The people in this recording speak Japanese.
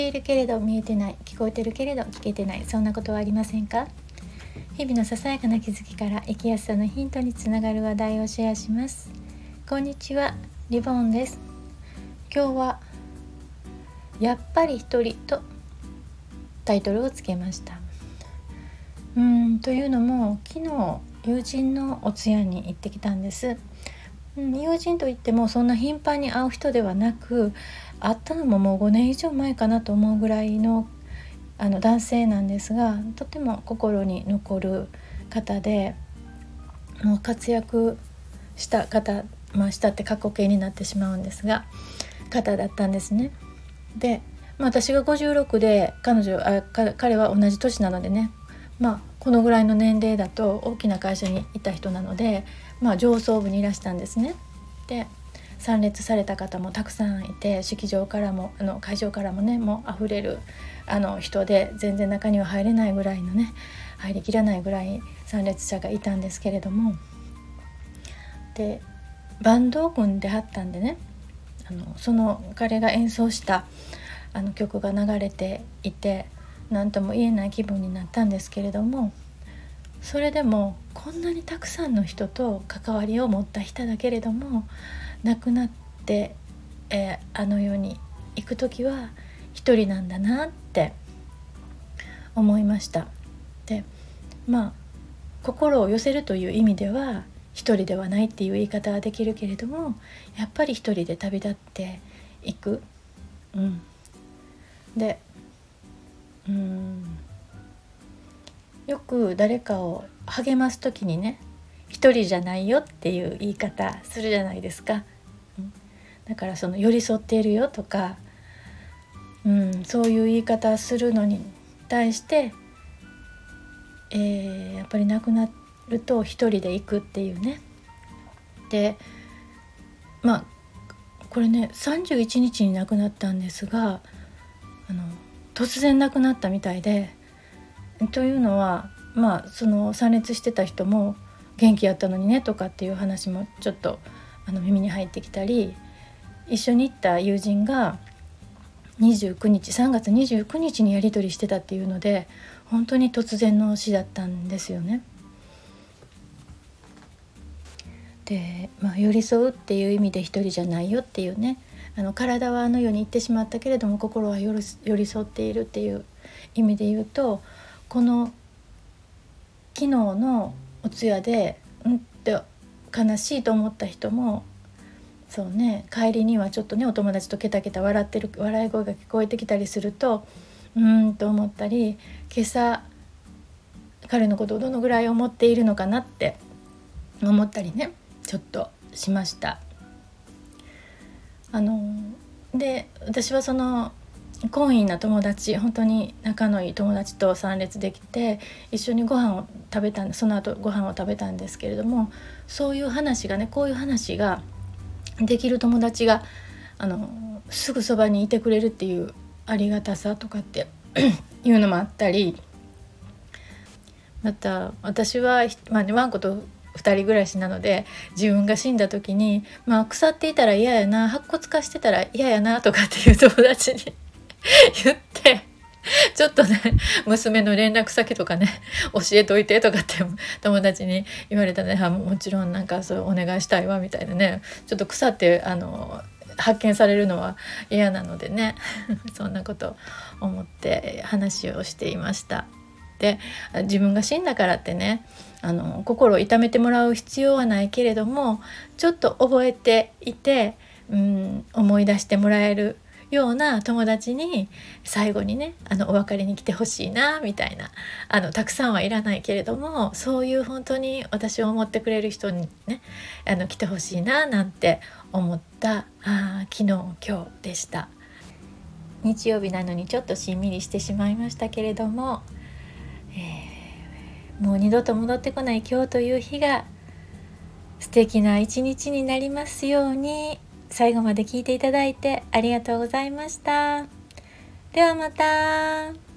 ているけれど見えてない聞こえてるけれど聞けてないそんなことはありませんか？日々のささやかな気づきから生きやすさのヒントにつながる話題をシェアします。こんにちはリボンです。今日はやっぱり一人とタイトルをつけました。うんというのも昨日友人のお通夜に行ってきたんです。友人といってもそんな頻繁に会う人ではなく会ったのももう5年以上前かなと思うぐらいのあの男性なんですがとても心に残る方でもう活躍した方まあしたって過去形になってしまうんですが方だったんですね。で、まあ、私が56で彼女あ彼は同じ年なのでねまあこのぐらいの年齢だと大きな会社にいた人なので、まあ、上層部にいらしたんですね。で参列された方もたくさんいて式場からもあの会場からもねもう溢れるあの人で全然中には入れないぐらいのね入りきらないぐらい参列者がいたんですけれどもでバンドを組んではったんでねあのその彼が演奏したあの曲が流れていて何とも言えない気分になったんですけれどもそれでもこんなにたくさんの人と関わりを持った人だけれども亡くなって、えー、あの世に行く時は一人なんだなって思いました。でまあ心を寄せるという意味では一人ではないっていう言い方はできるけれどもやっぱり一人で旅立っていく。うん、でうんよく誰かを励ます時にね一人じゃないよっていう言い方するじゃないですか、だからその寄り添っているよとか、うん、そういう言い方するのに対して、えー、やっぱり亡くなると一人で行くっていうね。でまあこれね31日に亡くなったんですがあの突然亡くなったみたいでというのはまあその参列してた人も元気やったのにねとかっていう話もちょっとあの耳に入ってきたり一緒に行った友人が29日3月29日にやり取りしてたっていうので本当に突然の死だったんですよね。で、まあ、寄り添うっていう意味で一人じゃないよっていうねあの体はあの世に行ってしまったけれども心は寄り添っているっていう意味で言うとこの昨日のお通夜でうんって悲しいと思った人もそうね帰りにはちょっとねお友達とケタケタ笑ってる笑い声が聞こえてきたりするとうんと思ったり今朝彼のことをどのぐらい思っているのかなって思ったりねちょっとしました。あので私はその懇意な友達本当に仲のいい友達と参列できて一緒にご飯を食べたその後ご飯を食べたんですけれどもそういう話がねこういう話ができる友達があのすぐそばにいてくれるっていうありがたさとかって いうのもあったりまた私は、まあね、ワンコと2人暮らしなので自分が死んだ時に、まあ、腐っていたら嫌やな白骨化してたら嫌やなとかっていう友達に 言って。ちょっとね娘の連絡先とかね教えといてとかって友達に言われたね。もちろんなんかそうお願いしたいわみたいなね。ちょっと腐ってあの発見されるのは嫌なのでね。そんなこと思って話をしていました。で自分が死んだからってねあの心を痛めてもらう必要はないけれどもちょっと覚えていて、うん、思い出してもらえるような友達に最後にねあのお別れに来てほしいなみたいなあのたくさんはいらないけれどもそういう本当に私を思ってくれる人にねあの来てほしいななんて思ったあ昨日今日でした。日曜日なのにちょっとしんみりしてしまいましたけれども、えー、もう二度と戻ってこない今日という日が素敵な一日になりますように。最後まで聞いていただいてありがとうございました。ではまた。